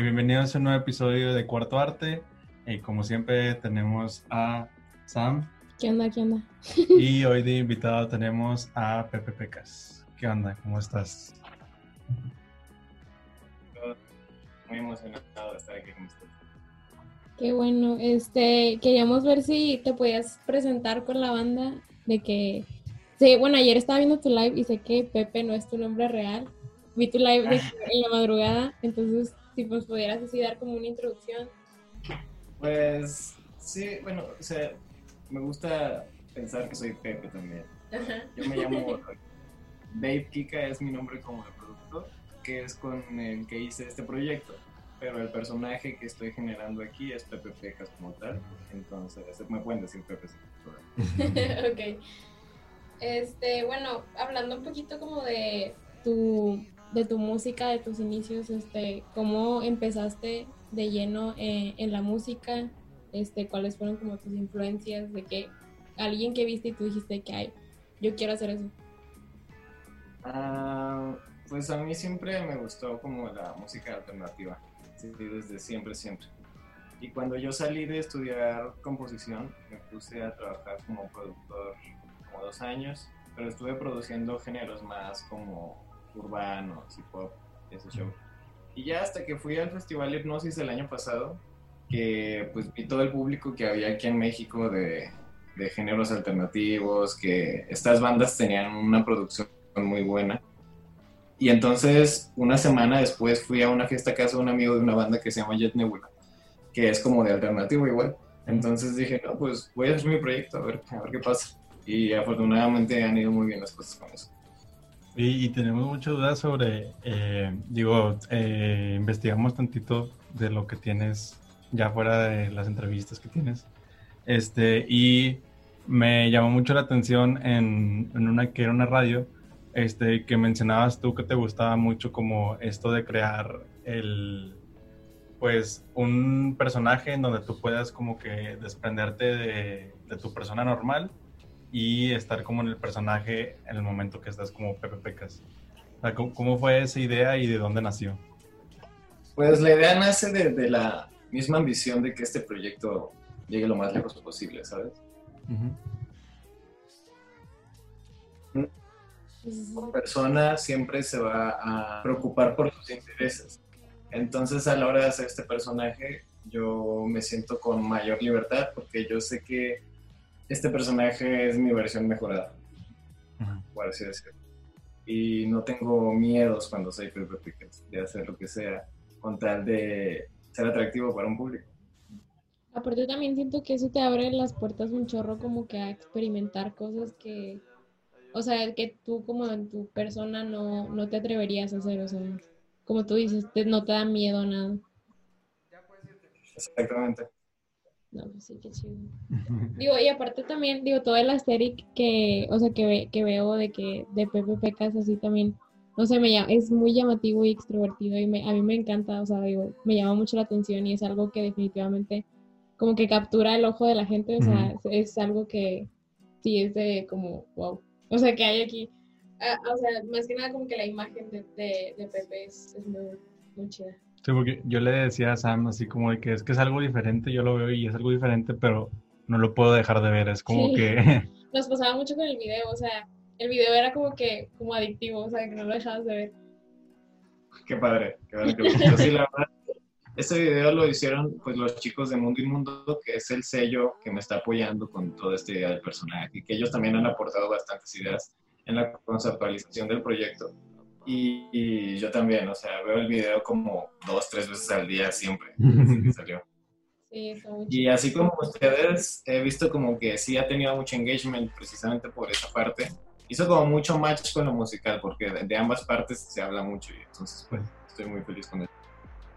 Eh, bienvenidos a un nuevo episodio de Cuarto Arte. Eh, como siempre tenemos a Sam. ¿Qué onda? ¿Qué onda? Y hoy de invitado tenemos a Pepe Pecas. ¿Qué onda? ¿Cómo estás? Muy emocionado de estar aquí con ustedes. Qué bueno. Este, queríamos ver si te podías presentar con la banda de que sí, bueno, ayer estaba viendo tu live y sé que Pepe no es tu nombre real. Vi tu live de- en la madrugada, entonces si nos pudieras así dar como una introducción. Pues sí, bueno, o sea, me gusta pensar que soy Pepe también. Yo me llamo Babe Kika, es mi nombre como de productor, que es con el que hice este proyecto. Pero el personaje que estoy generando aquí es Pepe Pecas como tal. Entonces, me pueden decir Pepe sin problema. ok. Este, bueno, hablando un poquito como de tu, de tu música, de tus inicios, este, ¿cómo empezaste de lleno eh, en la música? Este, ¿cuáles fueron como tus influencias? De que alguien que viste y tú dijiste que ay, yo quiero hacer eso. Ah, pues a mí siempre me gustó como la música alternativa, desde siempre, siempre. Y cuando yo salí de estudiar composición, me puse a trabajar como productor como dos años, pero estuve produciendo géneros más como urbanos, hip hop, ese show. Y ya hasta que fui al Festival Hipnosis el año pasado, que pues vi todo el público que había aquí en México de, de géneros alternativos, que estas bandas tenían una producción muy buena. Y entonces, una semana después, fui a una fiesta a casa de un amigo de una banda que se llama Jet Nebula, que es como de alternativo igual. Entonces dije, no, pues voy a hacer mi proyecto, a ver, a ver qué pasa. Y afortunadamente han ido muy bien las cosas con eso. Y, y tenemos muchas dudas sobre, eh, digo, eh, investigamos tantito de lo que tienes ya fuera de las entrevistas que tienes. Este, y me llamó mucho la atención en, en una que era una radio, este, que mencionabas tú que te gustaba mucho como esto de crear el, pues, un personaje en donde tú puedas como que desprenderte de, de tu persona normal y estar como en el personaje en el momento que estás como Pepe Pecas. O sea, ¿cómo, cómo fue esa idea y de dónde nació? Pues la idea nace de, de la misma ambición de que este proyecto llegue lo más lejos posible, ¿sabes? Una persona siempre se va a preocupar por sus intereses. Entonces, a la hora de hacer este personaje, yo me siento con mayor libertad porque yo sé que este personaje es mi versión mejorada, Ujú. por así decirlo. Y no tengo miedos cuando soy Pepe Picas de hacer lo que sea con tal de ser atractivo para un público. Aparte también siento que eso te abre las puertas un chorro como que a experimentar cosas que, o sea, que tú como en tu persona no, no te atreverías a hacer, o sea, como tú dices, te- no te da miedo nada. Exactamente. No, pues sí, qué chido. Digo, y aparte también, digo, todo el aesthetic que, o sea, que, ve- que veo de que de Pepe Pecas así también, no sé, me llama, es muy llamativo y extrovertido y me- a mí me encanta, o sea, digo, me llama mucho la atención y es algo que definitivamente como que captura el ojo de la gente, o sea, es, es algo que sí es de como, wow, o sea, que hay aquí, Ah, o sea, más que nada como que la imagen de, de, de Pepe es, es muy, muy chida. Sí, porque yo le decía a Sam así como de que es que es algo diferente, yo lo veo y es algo diferente, pero no lo puedo dejar de ver, es como Sí. que... Nos pasaba mucho con el video, o sea, el video era como que, como adictivo, o sea, que no lo dejabas de ver. Qué padre, qué padre que lo. Sí, la verdad, este video lo hicieron pues los chicos de Mundo Inmundo, que es el sello que me está apoyando con toda esta idea del personaje, y que ellos también han aportado bastantes ideas en la conceptualización del proyecto. Y, y yo también, o sea, veo el video como dos, tres veces al día siempre, que salió. Sí, Y así como ustedes, he visto como que sí ha tenido mucho engagement precisamente por esa parte. Hizo como mucho match con lo musical, porque de, de ambas partes se habla mucho y entonces pues estoy muy feliz con eso.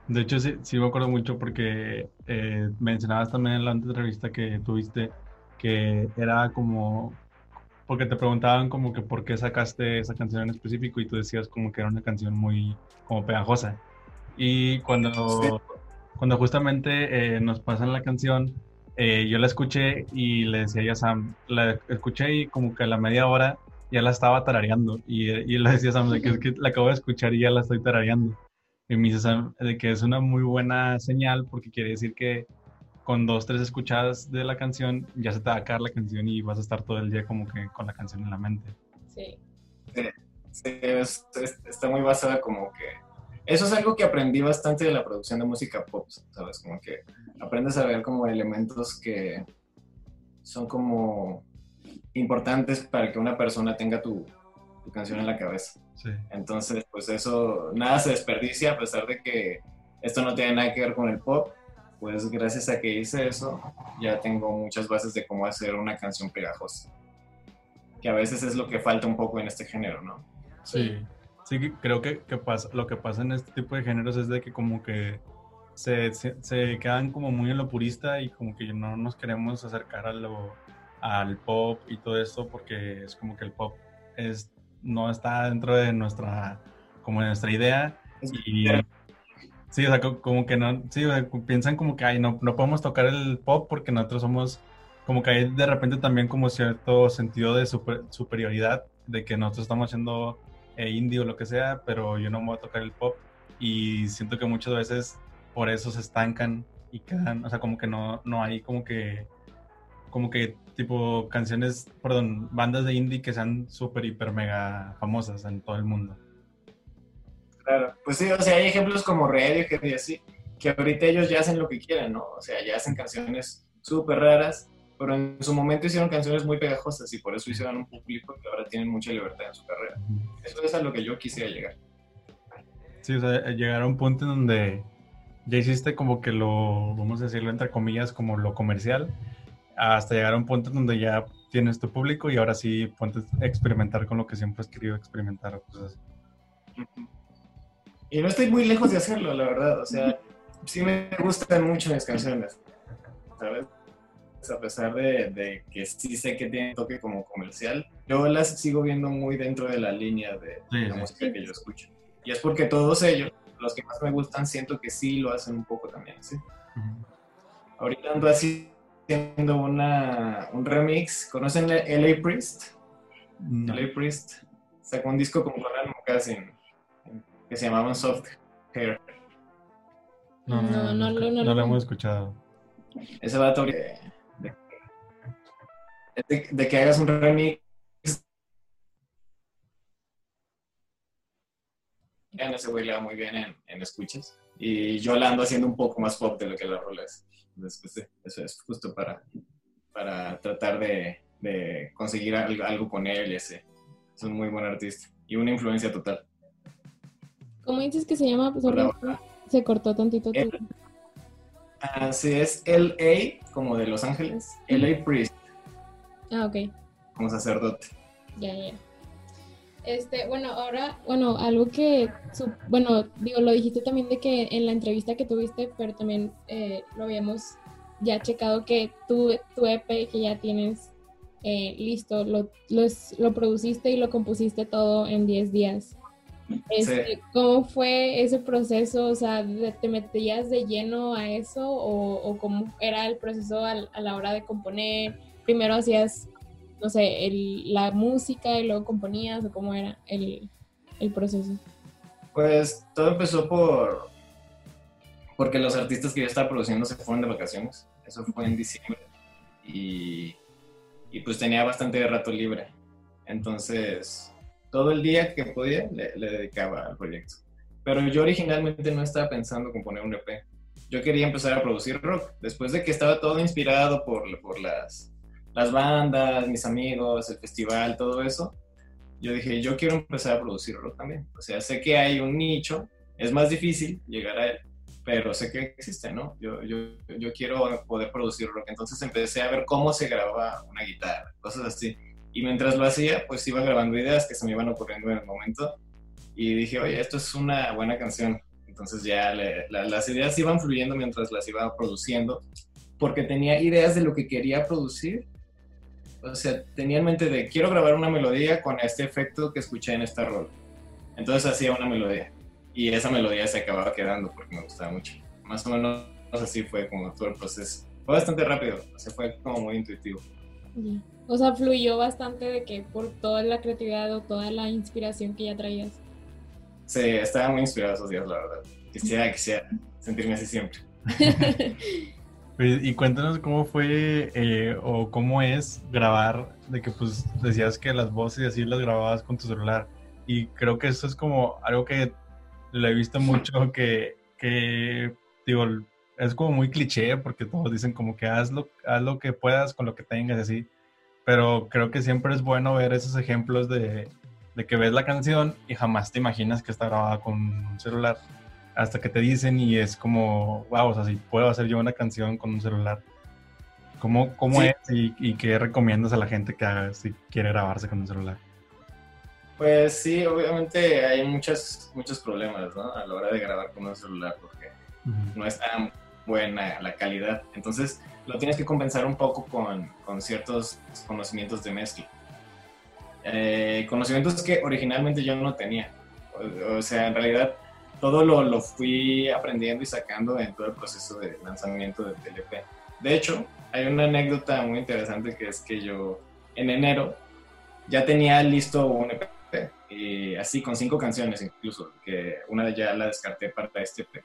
De hecho, sí, sí me acuerdo mucho porque eh, mencionabas también en la entrevista que tuviste que era como, porque te preguntaban como que por qué sacaste esa canción en específico y tú decías como que era una canción muy como pegajosa. Y cuando, cuando justamente eh, nos pasan la canción, eh, yo la escuché y le decía a Sam, la escuché y como que a la media hora ya la estaba tarareando y, y le decía a Sam de que, es que la acabo de escuchar y ya la estoy tarareando. Y me dices de que es una muy buena señal porque quiere decir que con dos, tres escuchadas de la canción ya se te va a caer la canción y vas a estar todo el día como que con la canción en la mente. Sí. Sí, está muy basada como que... Eso es algo que aprendí bastante de la producción de música pop, ¿sabes? Como que aprendes a ver como elementos que son como importantes para que una persona tenga tu, tu canción en la cabeza. Sí. Entonces, pues eso, nada se desperdicia a pesar de que esto no tiene nada que ver con el pop. Pues gracias a que hice eso, ya tengo muchas bases de cómo hacer una canción pegajosa. Que a veces es lo que falta un poco en este género, ¿no? Sí, sí, creo que, que pasa, lo que pasa en este tipo de géneros es de que como que se, se, quedan como muy en lo purista y como que no nos queremos acercar a lo, al pop y todo esto porque es como que el pop es, no está dentro de nuestra, como de nuestra idea. Y, sí, o sea, como que no, sí, piensan como que, ay, no, no podemos tocar el pop porque nosotros somos, como que hay de repente también como cierto sentido de superioridad, de que nosotros estamos haciendo eh, indie o lo que sea, pero yo no voy a tocar el pop y siento que muchas veces por eso se estancan y quedan, o sea, como que no, no hay como que, como que tipo canciones, perdón, bandas de indie que sean súper, hiper, mega famosas en todo el mundo. Claro, pues sí, o sea, hay ejemplos como Radiohead y así, que ahorita ellos ya hacen lo que quieren, ¿no? O sea, ya hacen canciones súper raras, pero en su momento hicieron canciones muy pegajosas y por eso hicieron un público que ahora tienen mucha libertad en su carrera. Eso es a lo que yo quisiera llegar. Sí, o sea, llegar a un punto en donde ya hiciste como que lo, vamos a decirlo entre comillas, como lo comercial, hasta llegar a un punto donde ya tienes tu público y ahora sí puedes experimentar con lo que siempre has querido experimentar. Y no estoy muy lejos de hacerlo, la verdad. O sea, sí me gustan mucho mis canciones, ¿sabes? A pesar de, que sí sé que tiene toque como comercial, yo las sigo viendo muy dentro de la línea de, la música que yo escucho. Y es porque todos ellos los que más me gustan siento que sí lo hacen un poco también, ¿sí? Ahorita ando haciendo una, un remix. ¿Conocen LA Priest? LA Priest sacó un disco con Conan Mocassin que se llamaba Soft Hair. No, no, no, no, no, lo hemos escuchado. Ese va de, de, de que hagas un remix en ese güey le va muy bien en, escuchas. Y yo la ando haciendo un poco más pop de lo que la rola es. Entonces, eso es justo para, para tratar de, de conseguir algo, con él y ese. Es un muy buen artista y una influencia total. ¿Cómo dices que se llama? se cortó tantito. Así es LA, como de Los Ángeles. LA Priest. Ah, ok. Como sacerdote. Ya, ya. Este, bueno, ahora, bueno, algo que, bueno, digo, lo dijiste también de que en la entrevista que tuviste, pero también eh, lo habíamos ya checado que tu, tu EP que ya tienes eh, listo, lo, lo, produciste y lo compusiste todo en 10 días. Este, ¿Cómo fue ese proceso? O sea, ¿te metías de lleno a eso o, o cómo era el proceso a la hora de componer? Primero hacías no sé, el, la música y luego componías o cómo era el, proceso? Pues todo empezó por porque los artistas que yo estaba produciendo se fueron de vacaciones. Eso fue en diciembre. Y, y pues tenía bastante rato libre. Entonces, todo el día que podía le, le, dedicaba al proyecto. Pero yo originalmente no estaba pensando componer un EP. Yo quería empezar a producir rock. Después de que estaba todo inspirado por, por las las bandas, mis amigos, el festival, todo eso, yo dije, yo quiero empezar a producir rock también. O sea, sé que hay un nicho, es más difícil llegar a él, pero sé que existe, ¿no? Yo, yo, yo quiero poder producir rock. Entonces empecé a ver cómo se grababa una guitarra, cosas así. Y mientras lo hacía, pues iba grabando ideas que se me iban ocurriendo en el momento. Y dije, oye, esto es una buena canción. Entonces ya las ideas iban fluyendo mientras las iba produciendo, porque tenía ideas de lo que quería producir o sea, tenía en mente de quiero grabar una melodía con este efecto que escuché en esta rol. Entonces hacía una melodía y esa melodía se acababa quedando porque me gustaba mucho. Más o menos así fue como todo el proceso. Fue bastante rápido, o sea, fue como muy intuitivo. O sea, fluyó bastante de que por toda la creatividad o toda la inspiración que ya traías. Sí, estaba muy inspirado esos días, la verdad. Quisiera, quisiera sentirme así siempre. y cuéntanos cómo fue eh, o cómo es grabar, de que pues decías que las voces y así las grababas con tu celular. Y creo que eso es como algo que lo he visto mucho, que, que digo, es como muy cliché porque todos dicen como que haz lo, haz lo que puedas con lo que tengas así. Pero creo que siempre es bueno ver esos ejemplos de, de que ves la canción y jamás te imaginas que está grabada con un celular hasta que te dicen y es como, wow, o sea, si puedo hacer yo una canción con un celular. ¿Cómo, cómo es y, qué recomiendas a la gente que haga si quiere grabarse con un celular? Pues sí, obviamente hay muchos, muchos problemas ¿no? a la hora de grabar con un celular porque no es tan buena la calidad. Entonces lo tienes que compensar un poco con, con ciertos conocimientos de mezcla. Eh, conocimientos que originalmente yo no tenía. O, sea, en realidad todo lo, lo, fui aprendiendo y sacando en todo el proceso de lanzamiento del TLP. De hecho, hay una anécdota muy interesante que es que yo en enero ya tenía listo un EP, y así con cinco canciones incluso, que una de ellas la descarté para este EP.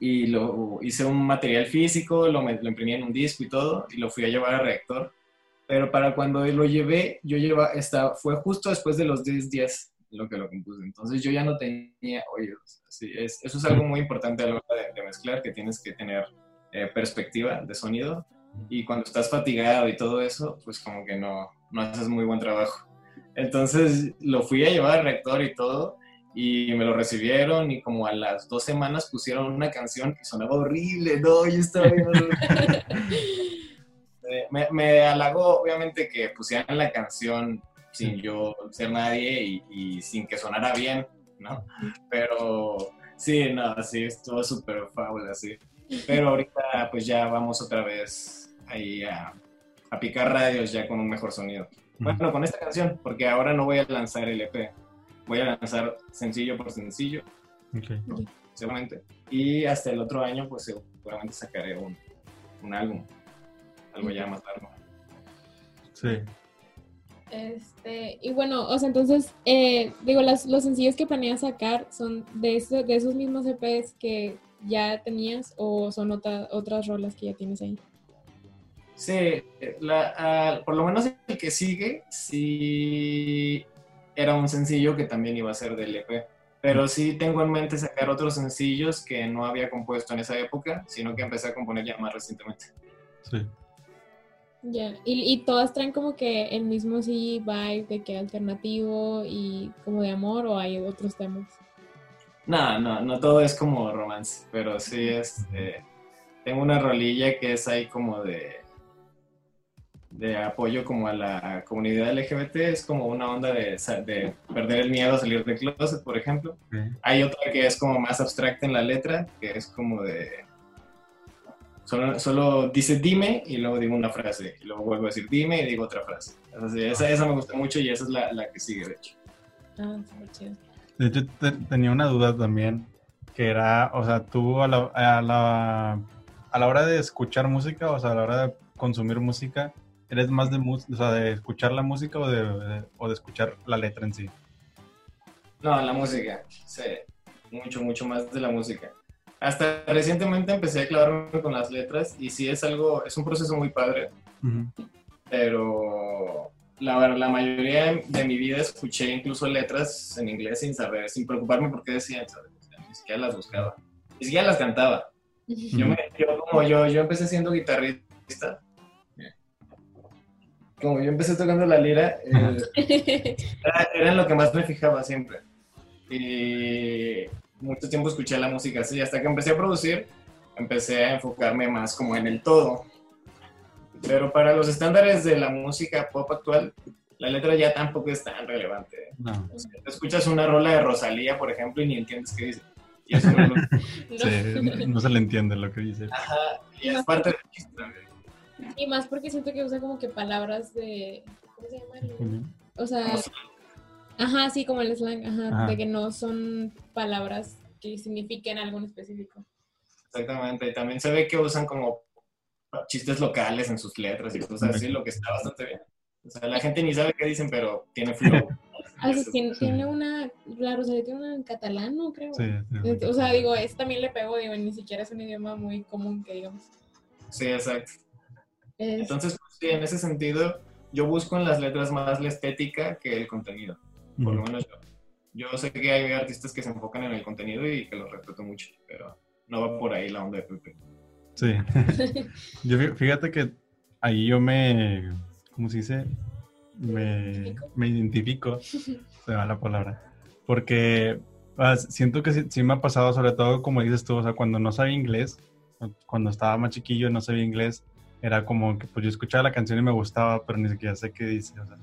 Y lo, hice un material físico, lo, lo imprimí en un disco y todo, y lo fui a llevar a Reactor pero para cuando lo llevé, yo lleva, esta, fue justo después de los 10 días lo que lo compuse. Entonces yo ya no tenía oídos. Así es, eso es algo muy importante a la hora de, mezclar, que tienes que tener eh, perspectiva de sonido. Y cuando estás fatigado y todo eso, pues como que no, no haces muy buen trabajo. Entonces lo fui a llevar al rector y todo, y me lo recibieron y como a las dos semanas pusieron una canción que sonaba horrible, no, yo estaba bien me, me, halagó, obviamente, que pusieran la canción sin yo ser nadie y, sin que sonara bien, ¿no? Pero sí, no, sí, estuvo súper fábula, sí. Pero ahorita, pues ya vamos otra vez ahí a, picar radios ya con un mejor sonido. Bueno, con esta canción, porque ahora no voy a lanzar el EP, voy a lanzar sencillo por sencillo, seguramente. Y hasta el otro año, pues seguramente sacaré un, un álbum algo ya más largo. Sí. Este, y bueno, o sea, entonces, eh, digo, las, los sencillos que planeas sacar son de, de esos mismos EPs que ya tenías o son otras rolas que ya tienes ahí. Sí, la, por lo menos el que sigue, sí era un sencillo que también iba a ser del EP. Pero sí tengo en mente sacar otros sencillos que no había compuesto en esa época, sino que empecé a componer ya más recientemente. Sí. Ya, y, todas traen como que el mismo sí vibe de que alternativo y como de amor o hay otros temas. No, no, no todo es como romance, pero sí es, eh, tengo una rolilla que es ahí como de, de apoyo como a la comunidad LGBT, es como una onda de, de perder el miedo a salir del closet, por ejemplo. Hay otra que es como más abstracta en la letra, que es como de Solo, dice dime y luego digo una frase. Y luego vuelvo a decir dime y digo otra frase. esa, esa, me gusta mucho y esa es la, la que sigue, de hecho. Ah. De hecho, tenía una duda también, que era, o sea, tú a la, a la, a la hora de escuchar música, o sea, a la hora de consumir música, ¿eres más de, o sea, de escuchar la música o de, o de escuchar la letra en sí? No, la música, sí, mucho, mucho más de la música hasta recientemente empecé a clavarme con las letras y sí es algo, es un proceso muy padre, pero la, la mayoría de mi vida escuché incluso letras en inglés sin saber, sin preocuparme por qué decían, ni siquiera las buscaba, ni siquiera las cantaba. yo, me, yo, como yo, yo empecé siendo guitarrista, como yo empecé tocando la lira, eh, era, en lo que más me fijaba siempre. Y mucho tiempo escuché la música así, hasta que empecé a producir, empecé a enfocarme más como en el todo. Pero para los estándares de la música pop actual, la letra ya tampoco es tan relevante. No. escuchas una rola de Rosalía, por ejemplo, y ni entiendes qué dice. Y eso no, sí, no se le entiende lo que dice. Ajá, y es parte del chiste Y más porque siento que usa como que palabras de... ¿Cómo se llama? O sea... Ajá, sí, como el slang, ajá, de que no son palabras que signifiquen algo en específico. Exactamente, y también se ve que usan como chistes locales en sus letras y cosas así, lo que está bastante bien. O sea, la gente ni sabe qué dicen, pero tiene flow. Ah, sí, tiene, tiene una, la Rosalía tiene una en catalán, ¿no? Creo. Sí, o sea, digo, es también le pego, digo, ni siquiera es un idioma muy común que digamos. Sí, exacto. Entonces, pues, sí, en ese sentido, yo busco en las letras más la estética que el contenido. Por lo menos yo. Yo sé que hay artistas que se enfocan en el contenido y que los respeto mucho, pero no va por ahí la onda de Pepe. Sí. yo fíjate que ahí yo me, ¿cómo se dice? Me, me identifico, se va la palabra, porque ah, siento que sí, me ha pasado, sobre todo como dices tú, o sea, cuando no sabía inglés, cuando estaba más chiquillo no sabía inglés, era como que pues yo escuchaba la canción y me gustaba, pero ni siquiera sé qué dice, o sea.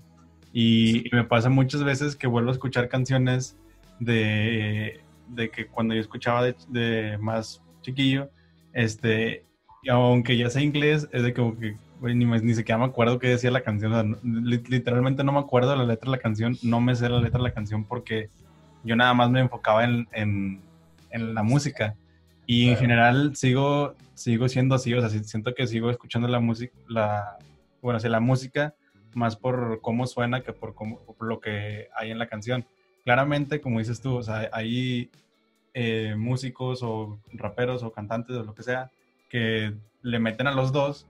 Y, me pasa muchas veces que vuelvo a escuchar canciones de, de que cuando yo escuchaba de, de más chiquillo, este, aunque ya sé inglés, es de como que ni, ni siquiera me acuerdo qué decía la canción. literalmente no me acuerdo la letra de la canción, no me sé la letra de la canción porque yo nada más me enfocaba en, en, en la música. Y en general sigo, sigo siendo así, o sea, siento que sigo escuchando la música, la, bueno, sí, la música más por cómo suena que por, cómo, por lo que hay en la canción. Claramente, como dices tú, o sea, hay eh, músicos o raperos o cantantes o lo que sea que le meten a los dos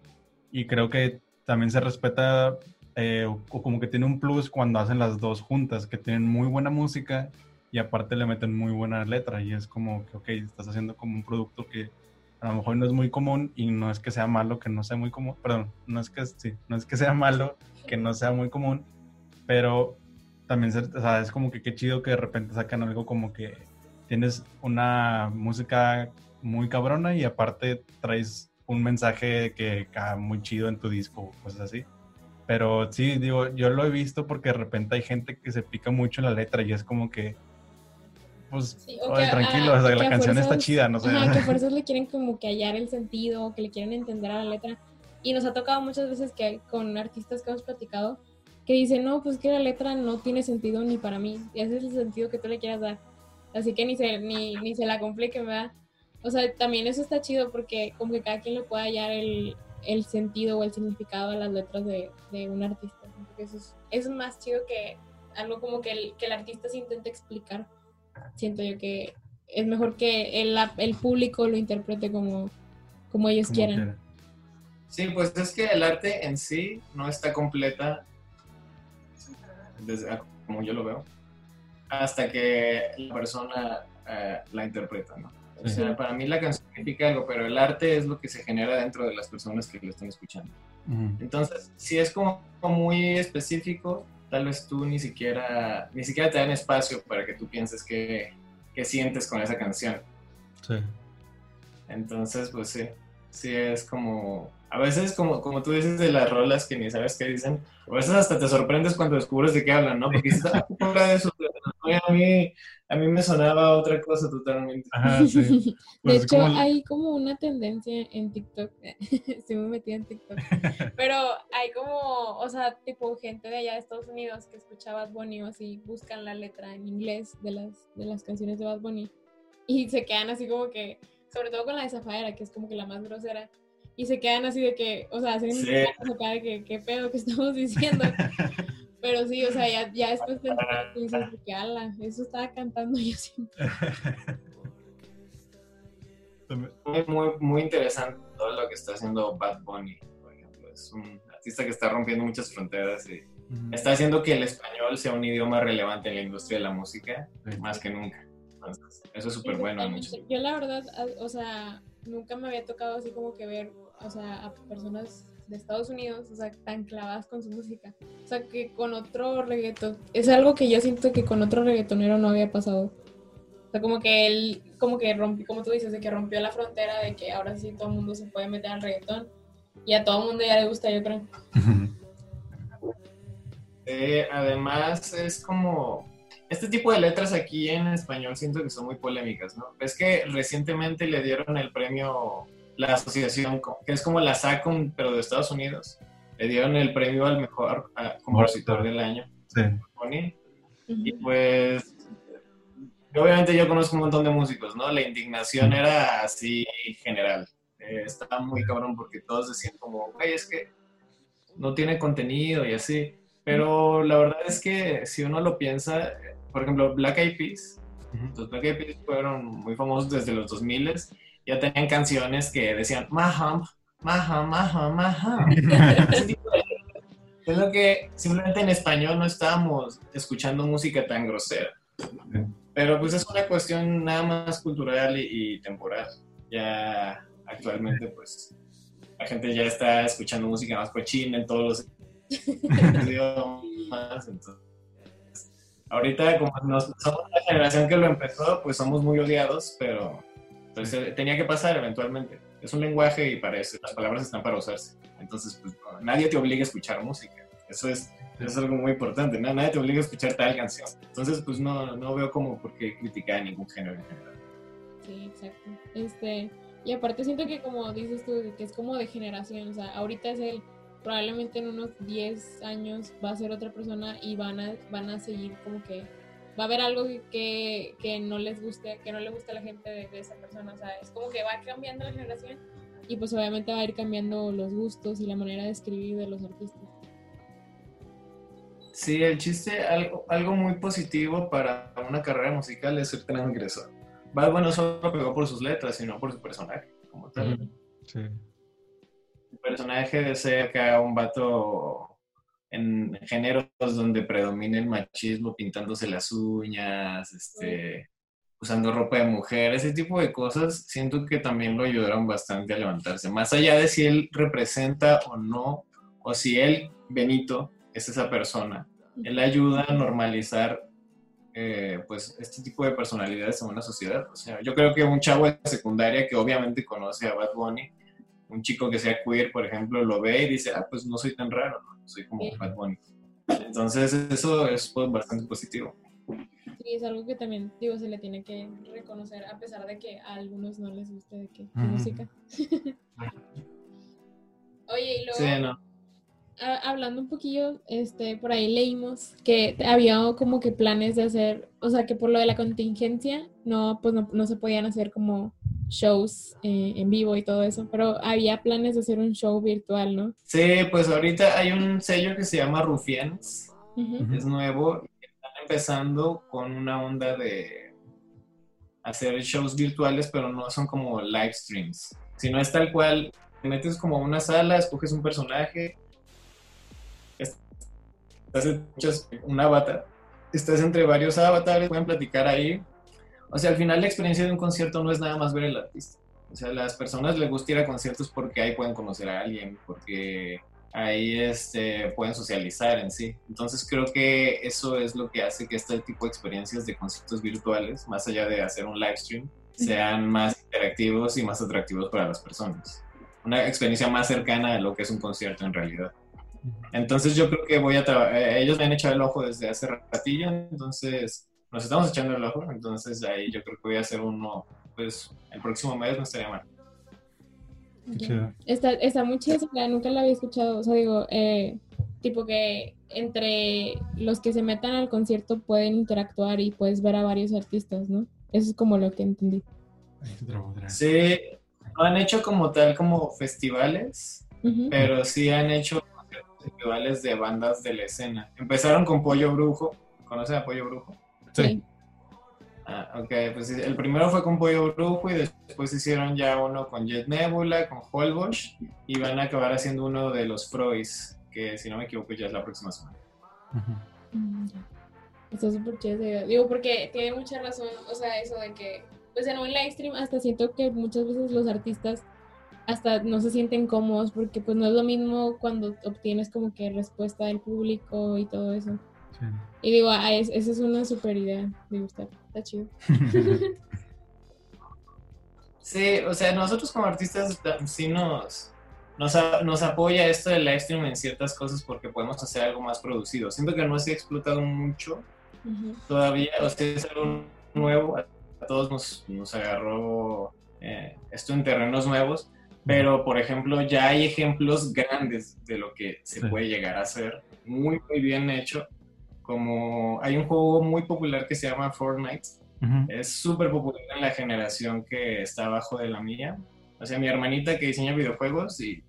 y creo que también se respeta eh, o, como que tiene un plus cuando hacen las dos juntas, que tienen muy buena música y aparte le meten muy buena letra y es como que, ok, estás haciendo como un producto que a lo mejor no es muy común y no es que sea malo que no sea muy común, perdón, no es que, sí, no es que sea malo que no sea muy común, pero también es como que qué chido que de repente sacan algo como que tienes una música muy cabrona y aparte traes un mensaje que cae muy chido en tu disco, cosas así. Pero sí, digo, yo lo he visto porque de repente hay gente que se pica mucho en la letra y es como que, pues, tranquilo, la canción está chida, no sé. Ajá, que fuerzas le quieren como que hallar el sentido, que le quieren entender a la letra. Y nos ha tocado muchas veces que con artistas que hemos platicado, que dicen, no, pues que la letra no tiene sentido ni para mí, y ese es el sentido que tú le quieras dar. Así que ni se, ni, ni se la complique, ¿verdad? O sea, también eso está chido porque como que cada quien le puede hallar el, el sentido o el significado a las letras de, de un artista. Porque eso es, es, más chido que algo como que el, que el artista se intente explicar. Siento yo que es mejor que el, el público lo interprete como, como ellos quieran. Sí, pues es que el arte en sí no está completa, desde, como yo lo veo, hasta que la persona eh, la interpreta, ¿no? O sea, para mí la canción significa algo, pero el arte es lo que se genera dentro de las personas que lo están escuchando. Entonces, si es como muy específico, tal vez tú ni siquiera, ni siquiera te dan espacio para que tú pienses qué, qué sientes con esa canción. Sí. Entonces, pues sí, sí es como, a veces como, como tú dices de las rolas que ni sabes qué dicen, a veces hasta te sorprendes cuando descubres de qué hablan, ¿no? Porque estás de eso, a mí, a mí me sonaba otra cosa totalmente. de pues, hecho, hay como una tendencia en TikTok, sí me metí en TikTok, pero hay como, o sea, tipo gente de allá de Estados Unidos que escucha Bad Bunny o así, buscan la letra en inglés de las, de las canciones de Bad Bunny y se quedan así como que, sobre todo con la de Zafaera, que es como que la más grosera, y se quedan así de que, o sea, hacen sí. de que qué pedo que estamos diciendo. Pero sí, o sea, ya, ya después te dices que ala, eso estaba cantando yo siempre. Muy, muy, muy interesante todo lo que está haciendo Bad Bunny, por ejemplo. Es un artista que está rompiendo muchas fronteras y está haciendo que el español sea un idioma relevante en la industria de la música más que nunca. Entonces, eso es súper bueno. Yo la verdad, o sea, nunca me había tocado así como que ver, o sea, a personas de Estados Unidos, o sea, tan clavadas con su música. O sea, que con otro reggaeton, es algo que yo siento que con otro reggaetonero no había pasado. O sea, como que él, como que rompió, como tú dices, de que rompió la frontera de que ahora sí todo el mundo se puede meter al reggaetón. Y a todo el mundo ya le gusta, yo creo. Eh, además, es como. Este tipo de letras aquí en español siento que son muy polémicas, ¿no? Es que recientemente le dieron el premio la asociación, que es como la SACOM, pero de Estados Unidos, le dieron el premio al mejor compositor del año. Sí. Y pues, obviamente yo conozco un montón de músicos, ¿no? La indignación era así general. Eh, estaba muy cabrón porque todos decían como, güey, es que no tiene contenido y así. Pero la verdad es que si uno lo piensa, por ejemplo, Black Eyed Peas, los Black Eyed Peas fueron muy famosos desde los 2000 ya tenían canciones que decían Maham, Maham, Maham, Maham. es lo que simplemente en español no estábamos escuchando música tan grosera. Pero pues es una cuestión nada más cultural y, temporal. Ya actualmente pues la gente ya está escuchando música más cochina en todos los idiomas. Entonces, ahorita como somos la generación que lo empezó, pues somos muy odiados, pero pues, eh, tenía que pasar eventualmente. Es un lenguaje y para eso, las palabras están para usarse. Entonces, pues, nadie te obliga a escuchar música. Eso es, es algo muy importante. Nadie te obliga a escuchar tal canción. Entonces, pues no, no veo como por qué criticar ningún género en general. Sí, exacto. Este, y aparte siento que como dices tú, que es como de generación. O sea, ahorita es el probablemente en unos 10 años va a ser otra persona y van a, van a seguir como que va a haber algo que, que no les guste, que no le guste a la gente de, esa persona. O sea, es como que va cambiando la generación y pues obviamente va a ir cambiando los gustos y la manera de escribir de los artistas. Sí, el chiste, algo, algo muy positivo para una carrera musical es ser transgresor. Bad bueno, no solo pegó por sus letras, sino por su personaje, como tal. Sí. El personaje de ser acá un vato en géneros donde predomina el machismo, pintándose las uñas, este, usando ropa de mujer, ese tipo de cosas, siento que también lo ayudaron bastante a levantarse. Más allá de si él representa o no, o si él, Benito, es esa persona, él ayuda a normalizar eh, pues este tipo de personalidades en una sociedad. O sea, yo creo que un chavo de secundaria que obviamente conoce a Bad Bunny, un chico que sea queer, por ejemplo, lo ve y dice, ah, pues no soy tan raro, soy como Bad Bunny. Entonces eso es pues, bastante positivo. Sí, es algo que también, digo, se le tiene que reconocer, a pesar de que a algunos no les guste de qué música. Oye, y luego, sí, no. hablando un poquillo, este, por ahí leímos que había como que planes de hacer, o sea, que por lo de la contingencia, no, pues no, no se podían hacer como shows eh, en vivo y todo eso, pero había planes de hacer un show virtual, ¿no? Sí, pues ahorita hay un sello que se llama Rufianes, es nuevo, están empezando con una onda de hacer shows virtuales, pero no son como live streams, sino es tal cual, te metes como a una sala, escoges un personaje, estás en un avatar, estás entre varios avatares, pueden platicar ahí, o sea, al final la experiencia de un concierto no es nada más ver al artista. O sea, a las personas les gusta ir a conciertos porque ahí pueden conocer a alguien, porque ahí este, pueden socializar en sí. Entonces creo que eso es lo que hace que este tipo de experiencias de conciertos virtuales, más allá de hacer un live stream, sean más interactivos y más atractivos para las personas. Una experiencia más cercana a lo que es un concierto en realidad. Entonces yo creo que voy a eh, ellos me han echado el ojo desde hace ratillo, entonces nos estamos echando el ojo, entonces ahí yo creo que voy a hacer uno, pues el próximo mes no estaría mal. Está, está muy chido, nunca la había escuchado, o sea, digo, eh, tipo que entre los que se metan al concierto pueden interactuar y puedes ver a varios artistas, ¿no? Eso es como lo que entendí. Sí, no han hecho como tal como festivales, pero sí han hecho festivales de bandas de la escena. Empezaron con Pollo Brujo, ¿conocen a Pollo Brujo? Sí. Ah, ok, pues el primero fue con Pollo Brujo y después hicieron ya uno con Jet Nebula, con Holbox y van a acabar haciendo uno de los Froys, que si no me equivoco ya es la próxima semana. Mm, Está súper chido. Digo, porque tiene mucha razón, o sea, eso de que, pues en un live stream hasta siento que muchas veces los artistas hasta no se sienten cómodos porque pues no es lo mismo cuando obtienes como que respuesta del público y todo eso. Y digo, ah, esa es una super idea, de gustar, está chido. sí, o sea, nosotros como artistas sí nos, nos, apoya esto del live stream en ciertas cosas porque podemos hacer algo más producido. Siento que no se ha explotado mucho todavía, o sea, es algo nuevo, a todos nos, nos agarró eh, esto en terrenos nuevos, pero por ejemplo ya hay ejemplos grandes de lo que se puede llegar a hacer, muy, muy bien hecho como hay un juego muy popular que se llama Fortnite. Es súper popular en la generación que está abajo de la mía. O sea, mi hermanita que diseña videojuegos y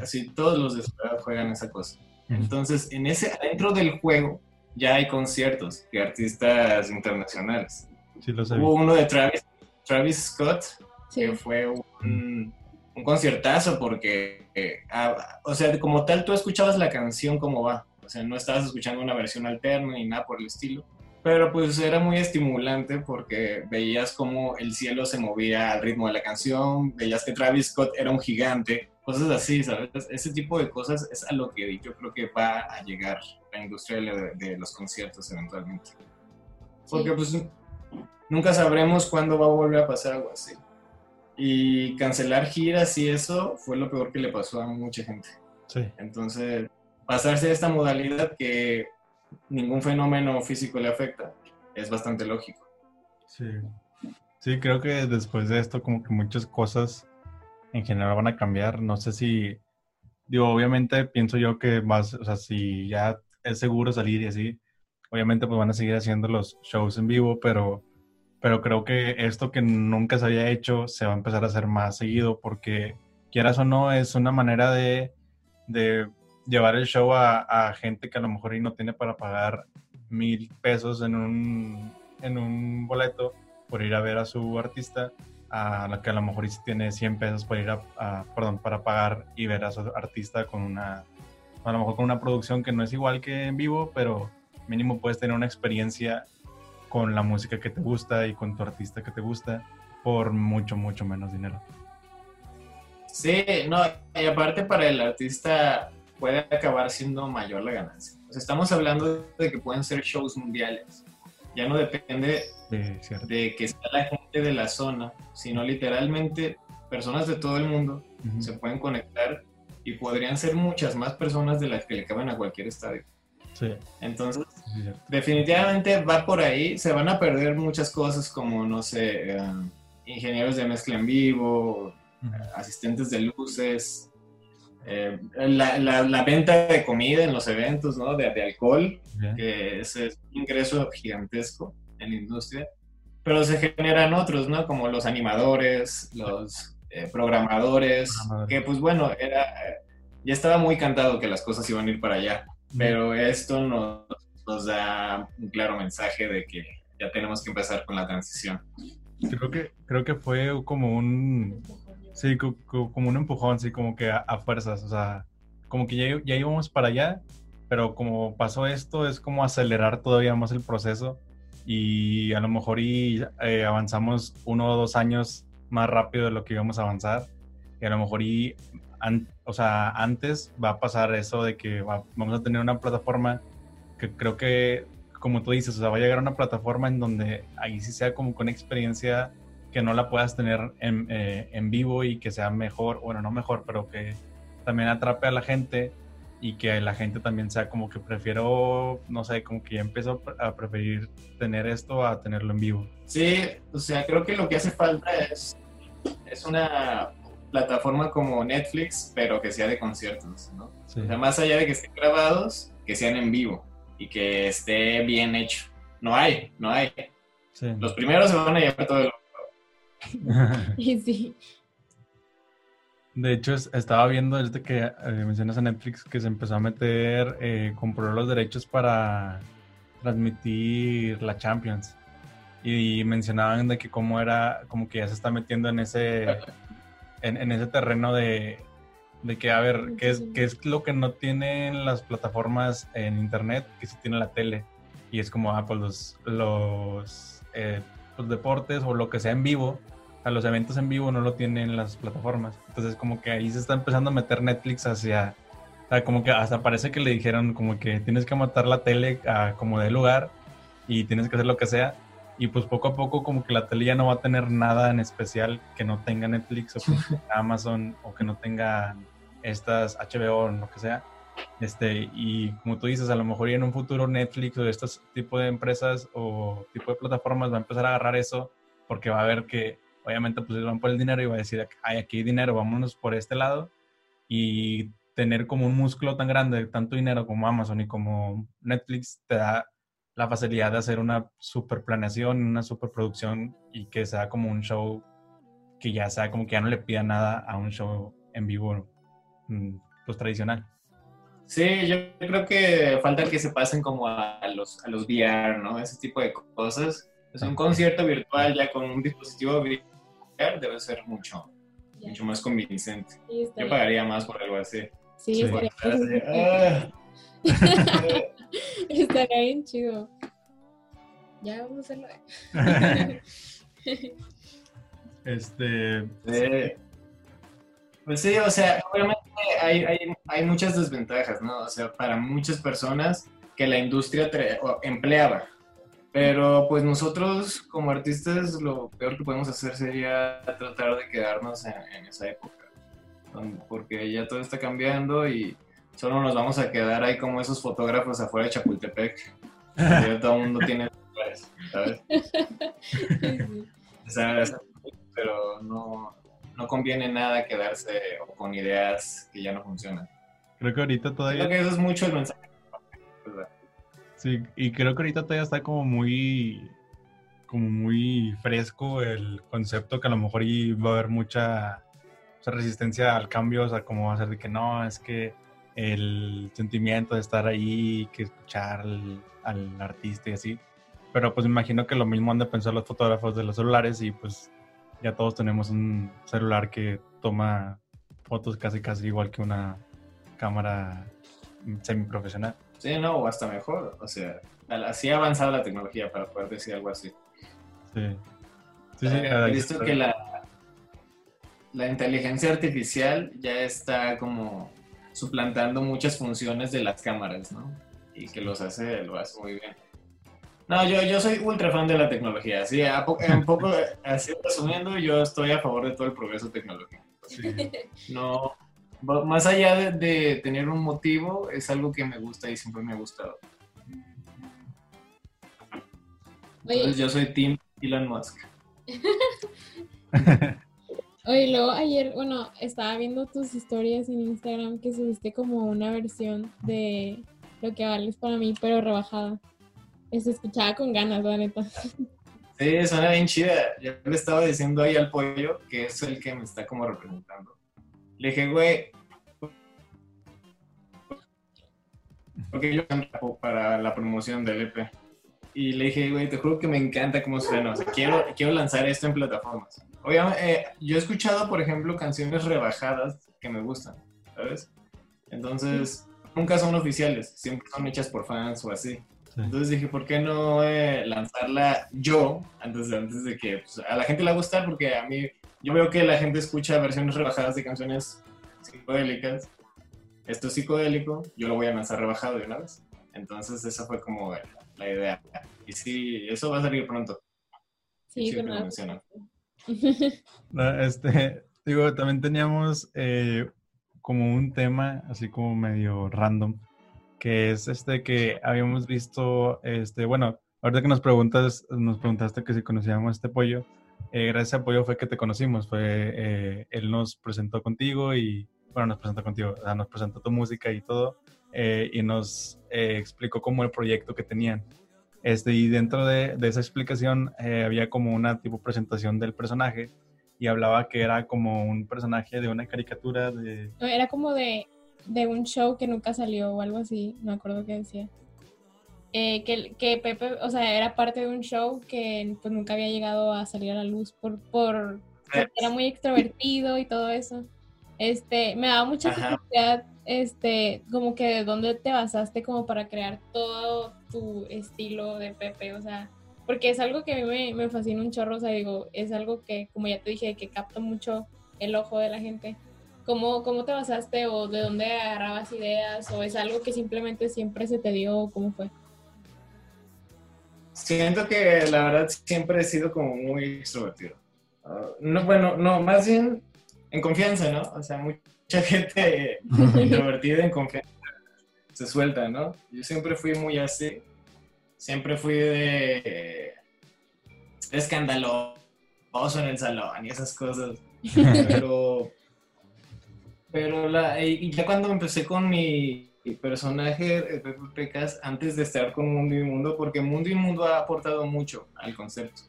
así todos los de su edad juegan esa cosa. Entonces, en ese, dentro del juego ya hay conciertos de artistas internacionales. Sí, lo Hubo uno de Travis, Travis Scott, que fue un, un conciertazo porque, eh, o sea, como tal, tú escuchabas la canción como va. O sea, no estabas escuchando una versión alterna ni nada por el estilo. Pero pues era muy estimulante porque veías cómo el cielo se movía al ritmo de la canción, veías que Travis Scott era un gigante, cosas así, ¿sabes? Ese tipo de cosas es a lo que yo creo que va a llegar la industria de, los conciertos eventualmente. Porque pues nunca sabremos cuándo va a volver a pasar algo así. Y cancelar giras y eso fue lo peor que le pasó a mucha gente. Sí. Entonces, pasarse a esta modalidad que ningún fenómeno físico le afecta es bastante lógico. Sí. Sí, creo que después de esto como que muchas cosas en general van a cambiar. No sé si, digo, obviamente pienso yo que más, o sea, si ya es seguro salir y así, obviamente pues van a seguir haciendo los shows en vivo, pero, pero creo que esto que nunca se había hecho se va a empezar a hacer más seguido porque quieras o no es una manera de, de llevar el show a, gente que a lo mejor y no tiene para pagar mil pesos en un, en un boleto por ir a ver a su artista a la que a lo mejor tiene 100 pesos para ir a, perdón, para pagar y ver a su artista con una, a lo mejor con una producción que no es igual que en vivo, pero mínimo puedes tener una experiencia con la música que te gusta y con tu artista que te gusta por mucho, mucho menos dinero. Sí, no, y aparte para el artista puede acabar siendo mayor la ganancia. estamos hablando de que pueden ser shows mundiales. Ya no depende de que sea la gente de la zona, sino literalmente personas de todo el mundo se pueden conectar y podrían ser muchas más personas de las que le caben a cualquier estadio. Sí. Entonces, definitivamente va por ahí, se van a perder muchas cosas como, no sé, eh, ingenieros de mezcla en vivo, asistentes de luces, eh, la, la, venta de comida en los eventos, ¿no? De, de alcohol, que es, un ingreso gigantesco en la industria, pero se generan otros, ¿no? Como los animadores, los eh, programadores, que pues bueno, era, ya estaba muy cantado que las cosas iban a ir para allá, pero esto nos, nos da un claro mensaje de que ya tenemos que empezar con la transición. Creo que, creo que fue como un, Sí, como un empujón, sí, como que a, fuerzas, o sea, como que ya, ya, íbamos para allá, pero como pasó esto, es como acelerar todavía más el proceso y a lo mejor y, eh, avanzamos uno o dos años más rápido de lo que íbamos a avanzar y a lo mejor y, o sea, antes va a pasar eso de que vamos a tener una plataforma que creo que, como tú dices, o sea, va a llegar a una plataforma en donde ahí sí sea como con experiencia que no la puedas tener en, eh, en, vivo y que sea mejor, bueno, no mejor, pero que también atrape a la gente y que la gente también sea como que prefiero, no sé, como que ya empezó a preferir tener esto a tenerlo en vivo. Sí, o sea, creo que lo que hace falta es, es una plataforma como Netflix, pero que sea de conciertos, ¿no? O sea, más allá de que estén grabados, que sean en vivo y que esté bien hecho. No hay, no hay. Los primeros se van a llevar todo el sí. De hecho, estaba viendo desde que eh, mencionas a Netflix que se empezó a meter, eh, compró los derechos para transmitir la Champions. Y, mencionaban de que cómo era, como que ya se está metiendo en ese, en, ese terreno de, que, a ver, ¿qué es, qué es lo que no tienen las plataformas en Internet que sí tiene la tele? Y es como, ah, pues los, los eh, los deportes o lo que sea en vivo, a los eventos en vivo no lo tienen las plataformas. Entonces como que ahí se está empezando a meter Netflix hacia, o sea, como que hasta parece que le dijeron como que tienes que matar la tele a como de lugar y tienes que hacer lo que sea. Y pues poco a poco como que la tele ya no va a tener nada en especial que no tenga Netflix o Amazon o que no tenga estas HBO o lo que sea. Este, y como tú dices, a lo mejor en un futuro Netflix o estos tipo de empresas o tipo de plataformas va a empezar a agarrar eso porque va a ver que obviamente pues van por el dinero y va a decir, hay aquí dinero, vámonos por este lado y tener como un músculo tan grande, tanto dinero como Amazon y como Netflix te da la facilidad de hacer una super planeación, una super producción y que sea como un show que ya sea como que ya no le pida nada a un show en vivo mm, pues tradicional. Sí, yo creo que falta que se pasen como a los, a los VR, ¿no? Ese tipo de cosas. Es un concierto virtual ya con un dispositivo VR debe ser mucho, mucho más convincente. yo pagaría más por algo así. Sí, sí. estaría, ah. estaría bien chido. Ya vamos a hacerlo. este. pues sí, o sea, obviamente hay, hay, hay, muchas desventajas, ¿no? O sea, para muchas personas que la industria empleaba. Pero pues nosotros como artistas lo peor que podemos hacer sería tratar de quedarnos en, en esa época. Porque ya todo está cambiando y solo nos vamos a quedar ahí como esos fotógrafos afuera de Chapultepec. Ya todo el mundo tiene ¿sabes? pero no, no conviene nada quedarse con ideas que ya no funcionan. Creo que ahorita todavía... Creo que eso es mucho el mensaje. Sí, y creo que ahorita todavía está como muy como muy fresco el concepto que a lo mejor va a haber mucha, mucha resistencia al cambio, o sea, como va a ser de que no, es que el sentimiento de estar ahí, que escuchar al, artista y así. Pero pues imagino que lo mismo han de pensar los fotógrafos de los celulares y pues ya todos tenemos un celular que toma fotos casi casi igual que una cámara semiprofesional. Sí, no, o hasta mejor. O sea, así ha avanzado la tecnología para poder decir algo así. Sí. Sí, sí, He visto que la, la inteligencia artificial ya está como suplantando muchas funciones de las cámaras, ¿no? Y que los hace, lo hace muy bien. No, yo, yo soy ultra fan de la tecnología. Así, un poco, así resumiendo, yo estoy a favor de todo el progreso tecnológico. No, más allá de, tener un motivo, es algo que me gusta y siempre me ha gustado. Entonces yo soy Team Elon Musk. Oye, luego ayer, bueno, estaba viendo tus historias en Instagram que subiste como una versión de lo que vales para mí, pero rebajada. Se escuchaba con ganas, la neta. Sí, suena bien chida. Yo le estaba diciendo ahí al pollo que es el que me está como representando. Le dije, güey, porque yo para la promoción del EP. Y le dije, güey, te juro que me encanta cómo suena. O sea, quiero, quiero lanzar esto en plataformas. Obviamente, eh, yo he escuchado, por ejemplo, canciones rebajadas que me gustan, ¿sabes? Entonces, nunca son oficiales, siempre son hechas por fans o así. Entonces dije, ¿por qué no eh, lanzarla yo antes, antes de que pues, a la gente le va a gustar? Porque a mí, yo veo que la gente escucha versiones rebajadas de canciones psicodélicas. Esto es psicodélico, yo lo voy a lanzar rebajado de una vez. Entonces, esa fue como la idea. Y sí, eso va a salir pronto. Sí, sí lo este, digo, también teníamos eh, como un tema así como medio random, que es este que habíamos visto, este, bueno, ahorita que nos preguntas, nos preguntaste que si conocíamos este pollo, eh, gracias a pollo fue que te conocimos, fue, eh, él nos presentó contigo y, bueno, nos presentó contigo, nos presentó tu música y todo, y nos explicó como el proyecto que tenían. Este, y dentro de, esa explicación eh, había como una tipo presentación del personaje y hablaba que era como un personaje de una caricatura de... Era como de, de un show que nunca salió o algo así, no me acuerdo qué decía. Eh, que, que, Pepe, o sea, era parte de un show que pues nunca había llegado a salir a la luz por, por porque era muy extrovertido y todo eso. Este, me daba mucha curiosidad este, como que de dónde te basaste como para crear todo tu estilo de Pepe, o sea, porque es algo que a mí me, fascina un chorro, o sea, digo, es algo que, como ya te dije, que capta mucho el ojo de la gente. ¿Cómo, ¿Cómo te basaste o de dónde agarrabas ideas o es algo que simplemente siempre se te dio? ¿Cómo fue? Siento que la verdad siempre he sido como muy extrovertido. Ah, no, bueno, no, más bien en confianza, ¿no? O sea, mucha gente introvertida en confianza se suelta, ¿no? Yo siempre fui muy así, siempre fui de, escandaloso en el salón y esas cosas, pero, pero la, y ya cuando empecé con mi personaje de Pepe Pecas, antes de estar con Mundo y Mundo, porque Mundo y Mundo ha aportado mucho al concepto.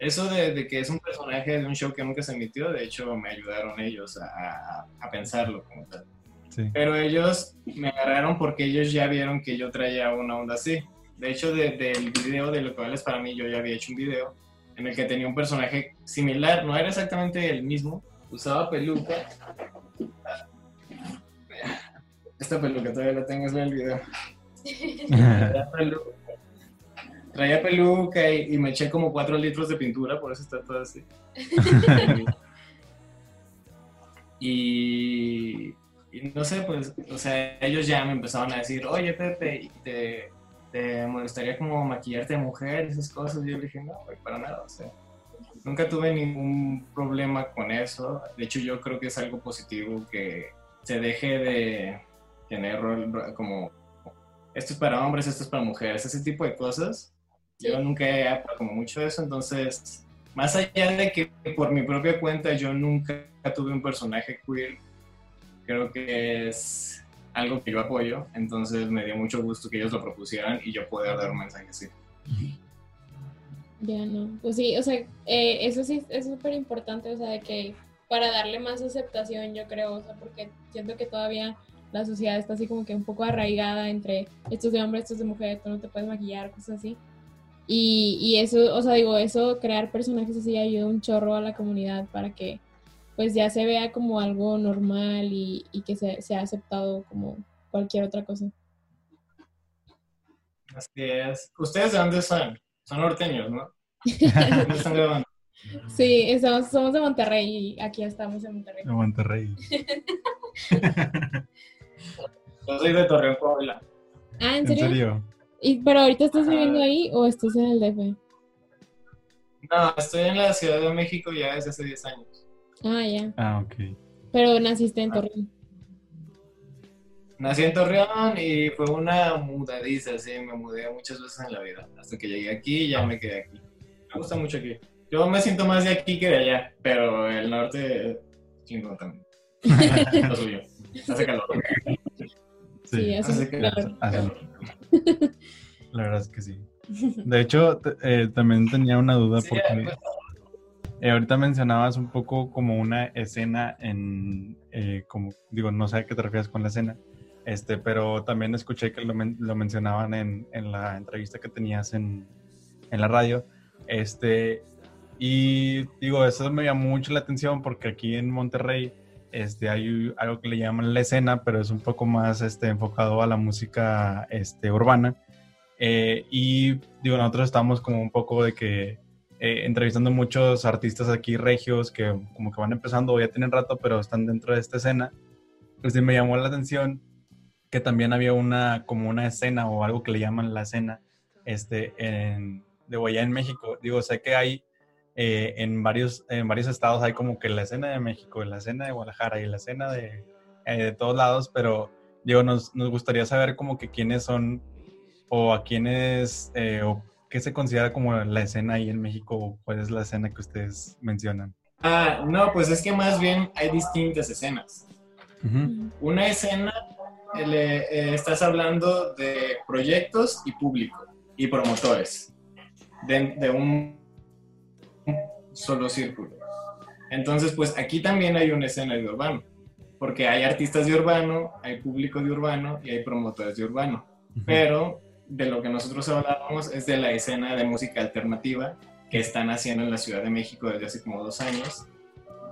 Eso de, que es un personaje de un show que nunca se emitió, de hecho me ayudaron ellos a, a, pensarlo como tal. Pero ellos me agarraron porque ellos ya vieron que yo traía una onda así. De hecho, del video de lo que vales para mí, yo ya había hecho un video en el que tenía un personaje similar, no era exactamente el mismo, usaba peluca. Esta peluca todavía la tengo, es el video. Traía peluca, y, me eché como cuatro litros de pintura, por eso está todo así. y, no sé, pues, o sea, ellos ya me empezaban a decir, oye Pepe, ¿te, te molestaría como maquillarte de mujer, esas cosas? Y yo le dije, no, para nada, o sea, nunca tuve ningún problema con eso. De hecho, yo creo que es algo positivo que se deje de tener como esto es para hombres, esto es para mujeres, ese tipo de cosas. Yo nunca he como mucho eso, entonces, más allá de que por mi propia cuenta yo nunca tuve un personaje queer, creo que es algo que yo apoyo, entonces me dio mucho gusto que ellos lo propusieran y yo pueda dar un mensaje así. Ya no, pues sí, o sea, eh, eso sí es súper importante, o sea, de que para darle más aceptación, yo creo, o sea, porque siento que todavía la sociedad está así como que un poco arraigada entre estos de hombre, estos de mujer, tú no te puedes maquillar, cosas así. Y, y eso, o sea, digo, eso, crear personajes así ayuda un chorro a la comunidad para que pues ya se vea como algo normal y, y que se, sea aceptado como cualquier otra cosa. Así es. ¿Ustedes de dónde son? Son norteños, ¿no? ¿Dónde están grabando? Sí, estamos, somos de Monterrey y aquí estamos en Monterrey. De Monterrey. Yo soy de Torreón, Coahuila. Ah, ¿en serio? ¿Y, ¿Pero ahorita estás viviendo ahí o estás en el DF? No, estoy en la Ciudad de México ya desde hace 10 años. Ah, ya. Ah, ok. Pero naciste en Torreón. Nací en Torreón y fue una mudadiza, sí, me mudé muchas veces en la vida. Hasta que llegué aquí y ya me quedé aquí. Me gusta mucho aquí. Yo me siento más de aquí que de allá, pero el norte, chingón también. Lo suyo. Hace calor. Sí, hace, calor. La verdad es que sí. De hecho, eh, también tenía una duda porque pues. eh, ahorita mencionabas un poco como una escena en, eh, como digo, no sé a qué te refieres con la escena, este, pero también escuché que lo, lo mencionaban en, en, la entrevista que tenías en, en la radio, este, y digo, eso me llamó mucho la atención porque aquí en Monterrey este, hay algo que le llaman la escena, pero es un poco más este, enfocado a la música este, urbana. Eh, y digo, nosotros estamos como un poco de que eh, entrevistando muchos artistas aquí regios que como que van empezando, ya tienen rato, pero están dentro de esta escena. Pues me llamó la atención que también había una como una escena o algo que le llaman la escena este, en, de allá en México. Digo, sé que hay eh, en, varios, en varios estados hay como que la escena de México, la escena de Guadalajara y la escena de, eh, de todos lados, pero digo, nos, nos, gustaría saber como que quiénes son o a quiénes eh, o qué se considera como la escena ahí en México o cuál es la escena que ustedes mencionan. Ah, no, pues es que más bien hay distintas escenas. Una escena, le, estás hablando de proyectos y público y promotores de, de un solo círculo. Entonces, pues aquí también hay una escena de urbano, porque hay artistas de urbano, hay público de urbano y hay promotores de urbano. Pero de lo que nosotros hablábamos es de la escena de música alternativa que están haciendo en la Ciudad de México desde hace como dos años,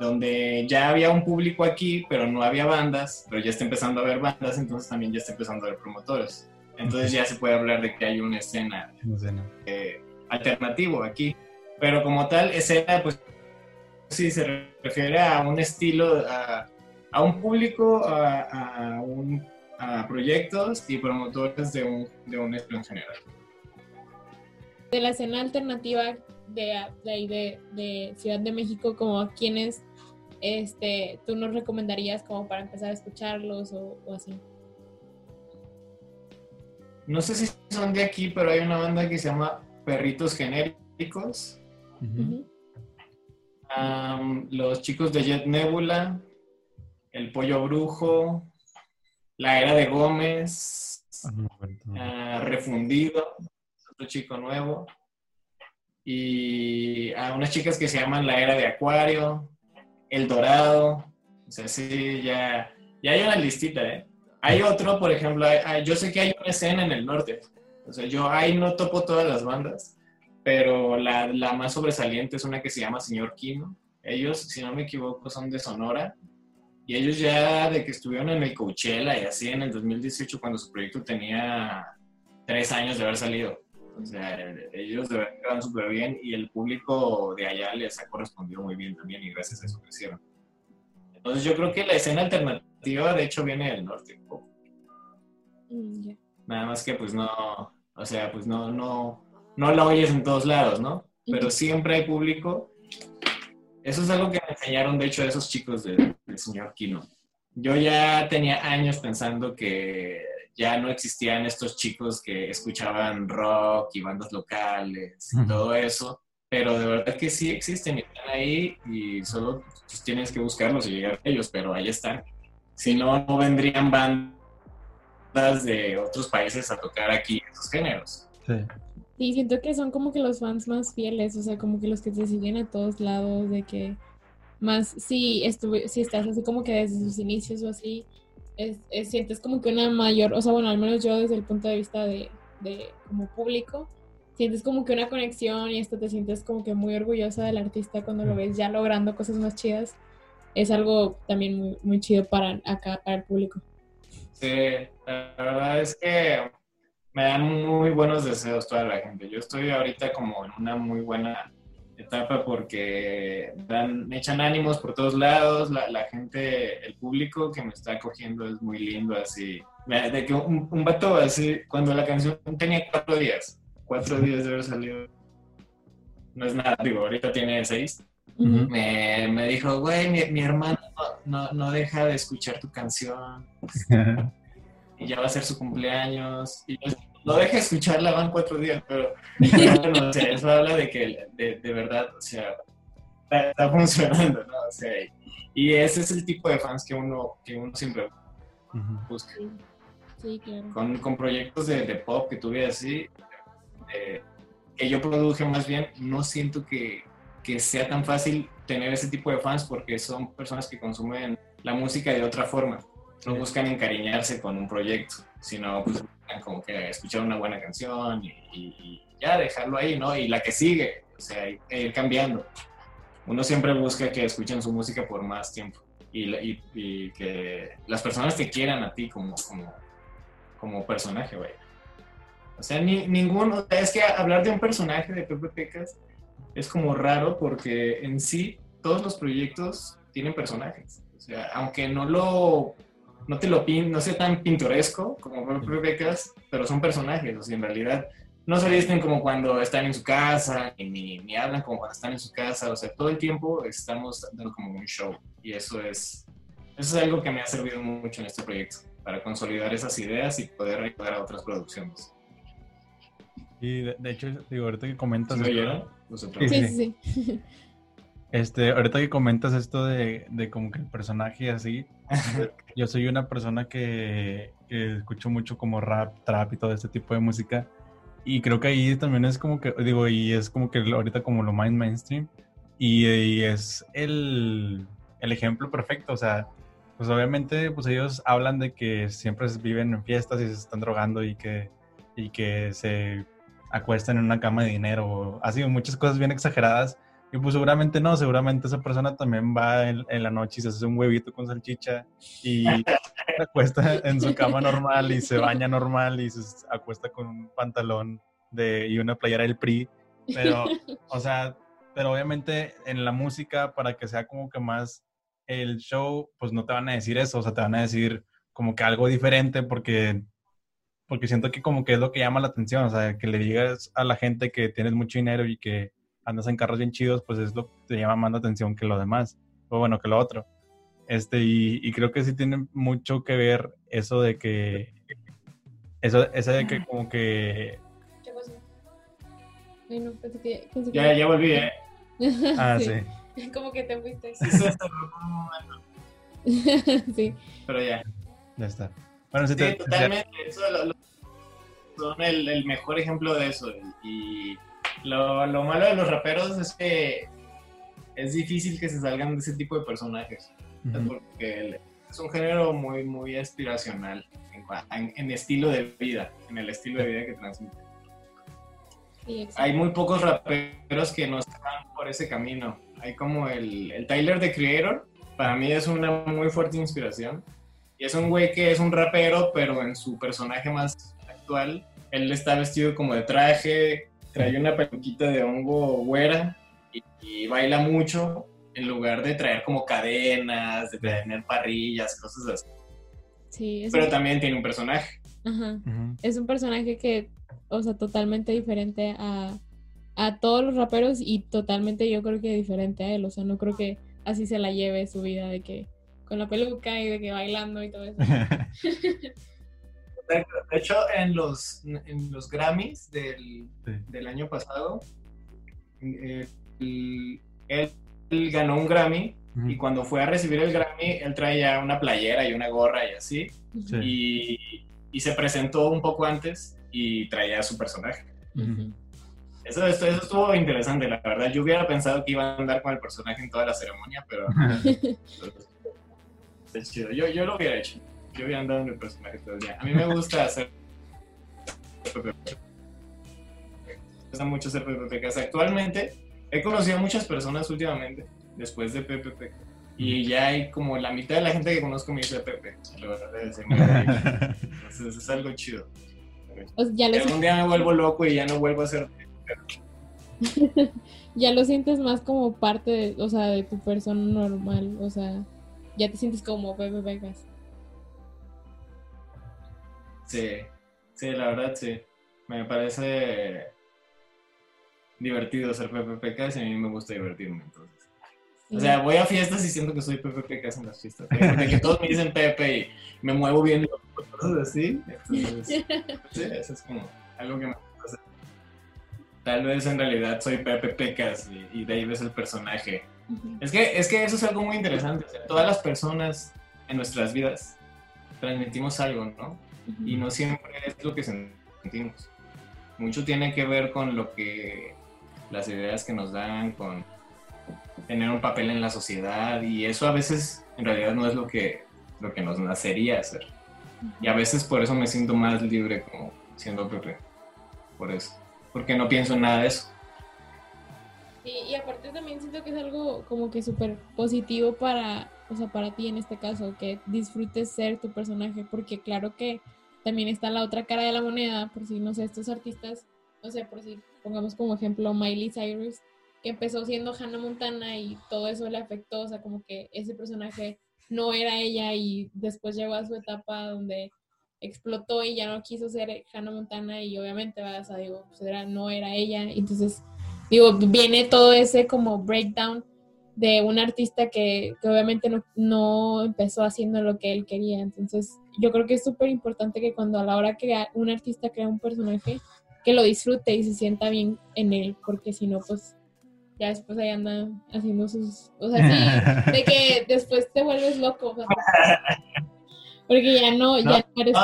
donde ya había un público aquí, pero no había bandas, pero ya está empezando a haber bandas, entonces también ya está empezando a haber promotores. Entonces ya se puede hablar de que hay una escena, escena. Eh, alternativo aquí. Pero como tal, escena, pues sí se refiere a un estilo, a, a un público, a, a, un, a, proyectos y promotores de un, de un estilo en general. De la escena alternativa de, de, Ciudad de México, como a quienes este, tú nos recomendarías como para empezar a escucharlos o, o así? No sé si son de aquí, pero hay una banda que se llama Perritos Genéricos los chicos de Jet Nebula, El Pollo Brujo, La Era de Gómez, ah, Refundido, otro chico nuevo, y a unas chicas que se llaman La Era de Acuario, El Dorado, o sea, sí, ya Y hay una listita, ¿eh? Hay otro, por ejemplo, yo sé que hay una escena en el norte. O sea, yo ahí no topo todas las bandas, pero la, la más sobresaliente es una que se llama Señor Kino. Ellos, si no me equivoco, son de Sonora. Y ellos ya de que estuvieron en el Coachella y así en el 2018, cuando su proyecto tenía tres años de haber salido. O sea, ellos de verdad quedaron súper bien y el público de allá les ha correspondido muy bien también y gracias a eso crecieron. Entonces yo creo que la escena alternativa de hecho viene del norte. Mm, Nada más que pues no, o sea, pues no, no, no la oyes en todos lados, ¿no? Pero siempre hay público. Eso es algo que me enseñaron, de hecho, esos chicos del señor Kino. Yo ya tenía años pensando que ya no existían estos chicos que escuchaban rock y bandas locales y todo eso, pero de verdad que sí existen y están ahí y solo pues, tienes que buscarlos y llegar a ellos, pero ahí están. Si no, no vendrían bandas de otros países a tocar aquí esos géneros. Sí. Sí, siento que son como que los fans más fieles, o sea, como que los que te siguen a todos lados, de que más si, si estás así como que desde sus inicios o así, es, sientes como que una mayor, o sea, bueno, al menos yo desde el punto de vista de, de como público, sientes como que una conexión y esto te sientes como que muy orgullosa del artista cuando lo ves ya logrando cosas más chidas. Es algo también muy, muy chido para acá, para el público. Sí, la verdad es que me dan muy buenos deseos toda la gente. Yo estoy ahorita como en una muy buena etapa porque dan, me echan ánimos por todos lados, la, la, gente, el público que me está acogiendo es muy lindo, así. De que un, un vato así, cuando la canción tenía cuatro días, cuatro días de haber salido, no es nada, digo, ahorita tiene seis, me, me, dijo, güey, mi, mi hermano no, no, deja de escuchar tu canción. y ya va a ser su cumpleaños. Y yo, no deje de escucharla, van cuatro días, pero bueno, o sea, eso habla de que de, de verdad, o sea, está, funcionando, ¿no? O sea, y ese es el tipo de fans que uno, que uno siempre busca. Sí, claro. Con, con proyectos de, de, pop que tuve así, que yo produje más bien, no siento que, que sea tan fácil tener ese tipo de fans porque son personas que consumen la música de otra forma. No buscan encariñarse con un proyecto, sino pues, como que escuchar una buena canción y, ya dejarlo ahí, ¿no? Y la que sigue, o sea, ir cambiando. Uno siempre busca que escuchen su música por más tiempo y, que las personas te quieran a ti como, como, como personaje, güey. O sea, ni, ninguno, es que hablar de un personaje de Pepe Pecas es como raro porque en sí todos los proyectos tienen personajes. O sea, aunque no lo no te lo pin, no sea tan pintoresco como Becas, pero son personajes, o sea, en realidad no se visten como cuando están en su casa, ni, ni, hablan como cuando están en su casa, o sea, todo el tiempo estamos dando como un show, y eso es, eso es algo que me ha servido mucho en este proyecto, para consolidar esas ideas y poder ayudar a otras producciones. Y de, hecho, digo, ahorita que comentas... ¿Sí, sí, sí, sí. Este, ahorita que comentas esto de, de como que el personaje así, yo soy una persona que, que, escucho mucho como rap, trap y todo este tipo de música. Y creo que ahí también es como que, digo, y es como que ahorita como lo más mainstream. Y, es el, el, ejemplo perfecto. O sea, pues obviamente pues ellos hablan de que siempre viven en fiestas y se están drogando y que, y que se acuestan en una cama de dinero. Así, muchas cosas bien exageradas y pues seguramente no, seguramente esa persona también va en, la noche y se hace un huevito con salchicha y se acuesta en su cama normal y se baña normal y se acuesta con un pantalón de, y una playera del PRI. Pero, o sea, pero obviamente en la música, para que sea como que más el show, pues no te van a decir eso, o sea, te van a decir como que algo diferente porque, porque siento que como que es lo que llama la atención, o sea, que le digas a la gente que tienes mucho dinero y que andas en carros bien chidos, pues es lo que te llama más la atención que lo demás, o bueno, que lo otro. Este, y, creo que sí tiene mucho que ver eso de que, eso, ese de que como que... ¿Qué pasó? no, pensé que, pensé ya, ya volví, ¿eh? ah, sí. Como que te fuiste. Sí, sí. Pero ya. Ya está. Bueno, sí, sí te, totalmente. Eso lo, son el, el, mejor ejemplo de eso. Y lo, lo, malo de los raperos es que es difícil que se salgan de ese tipo de personajes. Porque es un género muy, muy aspiracional en, en, estilo de vida, en el estilo de vida que transmite. Hay muy pocos raperos que no están por ese camino. Hay como el, el Tyler the Creator, para mí es una muy fuerte inspiración. Y es un güey que es un rapero, pero en su personaje más actual, él está vestido como de traje, trae una peluquita de hongo güera y, baila mucho en lugar de traer como cadenas, de tener parrillas, cosas así. Sí, pero también tiene un personaje. Ajá. Es un personaje que, o sea, totalmente diferente a, a todos los raperos y totalmente yo creo que diferente a él. O sea, no creo que así se la lleve su vida de que con la peluca y de que bailando y todo eso. De hecho, en los, en los Grammys del, del año pasado, eh, él, ganó un Grammy y cuando fue a recibir el Grammy, él traía una playera y una gorra y así. Y, y, se presentó un poco antes y traía su personaje. Eso, eso, estuvo interesante, la verdad. Yo hubiera pensado que iba a andar con el personaje en toda la ceremonia, pero... es chido. Yo, yo lo hubiera hecho. Yo hubiera andado en el personaje todo el día. A mí me gusta hacer... me gusta mucho hacer PPPs. Actualmente he conocido a muchas personas últimamente, después de PPP. Y ya hay como la mitad de la gente que conozco me dice Pepe. La verdad es, Entonces es algo chido. Pues ya Algún día me vuelvo loco y ya no vuelvo a ser ya lo sientes más como parte de, o sea, de tu persona normal, o sea, ya te sientes como Pepe Vegas. Sí, sí, la verdad sí. Me parece divertido ser Pepe Pecas y a mí me gusta divertirme entonces. O sea, voy a fiestas y siento que soy Pepe Pecas en las fiestas. De que todos me dicen Pepe y me muevo bien y cosas así. Entonces, sí, eso es como algo que me Tal vez en realidad soy Pepe Pecas y, Dave es el personaje. es, que, es que eso es algo muy interesante. todas las personas en nuestras vidas transmitimos algo, ¿no? Y no siempre es lo que sentimos. Mucho tiene que ver con lo que las ideas que nos dan, con tener un papel en la sociedad y eso a veces en realidad no es lo que, lo que nos nacería hacer. Y a veces por eso me siento más libre como siendo Pepe. Por eso porque no pienso en nada de eso. Y, aparte también siento que es algo como que súper positivo para, o sea, para ti en este caso, que disfrutes ser tu personaje, porque claro que también está la otra cara de la moneda, por si, no sé, estos artistas, no sé, por si pongamos como ejemplo Miley Cyrus, que empezó siendo Hannah Montana y todo eso le afectó, o sea, como que ese personaje no era ella y después llegó a su etapa donde explotó y ya no quiso ser Hannah Montana y obviamente, vas a digo, pues era, no era ella. Entonces, digo, viene todo ese como breakdown de un artista que, obviamente no, no, empezó haciendo lo que él quería. Entonces, yo creo que es súper importante que cuando a la hora que un artista crea un personaje, que lo disfrute y se sienta bien en él, porque si no, pues ya después ahí anda haciendo sus... O sea, sí, de que después te vuelves loco. Porque ya no, ya no eres...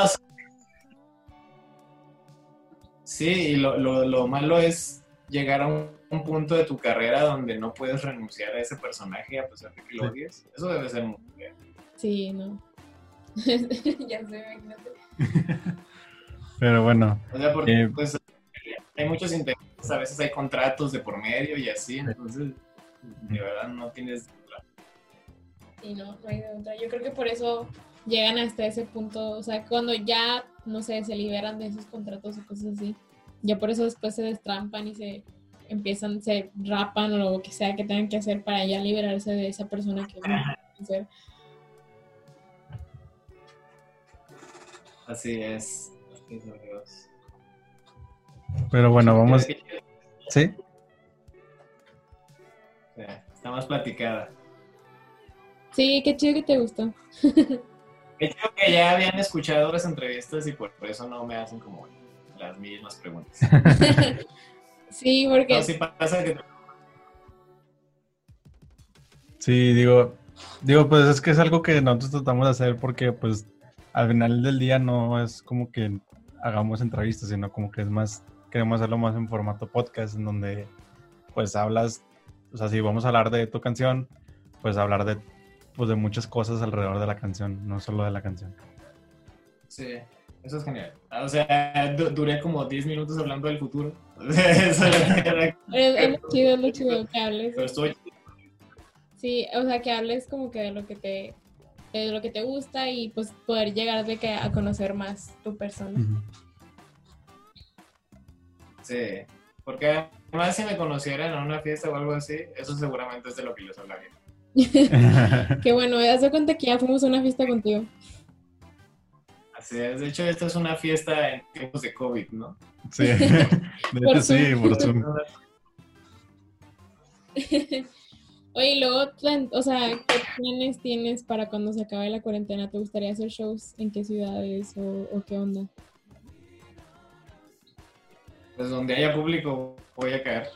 Sí, y lo, lo, lo, malo es llegar a un, punto de tu carrera donde no puedes renunciar a ese personaje a pesar de que lo odies. Eso debe ser muy bien. Sí, no. ya sé, imagínate. Pero bueno. O sea, porque eh, pues, hay muchos intereses, a veces hay contratos de por medio y así, entonces de verdad no tienes... Sí, no, no hay de otra. Yo creo que por eso llegan hasta ese punto, o sea, cuando ya, no sé, se liberan de esos contratos o cosas así, ya por eso después se destrampan y se empiezan, se rapan o lo que sea que tengan que hacer para ya liberarse de esa persona que van a ser. Así es. Pero bueno, vamos. ¿Sí? Está más platicada. Sí, qué chido que te gustó. Creo que ya habían escuchado las entrevistas y por eso no me hacen como las mismas preguntas. sí, porque... sí pasa que... Sí, digo, digo, pues es que es algo que nosotros tratamos de hacer porque pues al final del día no es como que hagamos entrevistas, sino como que es más, queremos hacerlo más en formato podcast, en donde pues hablas, o sea, si vamos a hablar de tu canción, pues hablar de pues de muchas cosas alrededor de la canción, no solo de la canción. Sí, eso es genial. O sea, duré como 10 minutos hablando del futuro. eso es, es lo chido, lo chido que hables. Sí, o sea, que hables como que de lo que te de lo que te gusta y pues poder llegar de que a conocer más tu persona. Sí, porque además si me conocieran en una fiesta o algo así, eso seguramente es de lo que yo hablaría. Qué bueno, me das cuenta que ya fuimos a una fiesta contigo. Así es, de hecho esta es una fiesta en tiempos de COVID, ¿no? Sí, de hecho sí, por Zoom. Oye, luego, o sea, ¿qué planes tienes para cuando se acabe la cuarentena? ¿Te gustaría hacer shows en qué ciudades o, qué onda? Pues donde haya público voy a caer.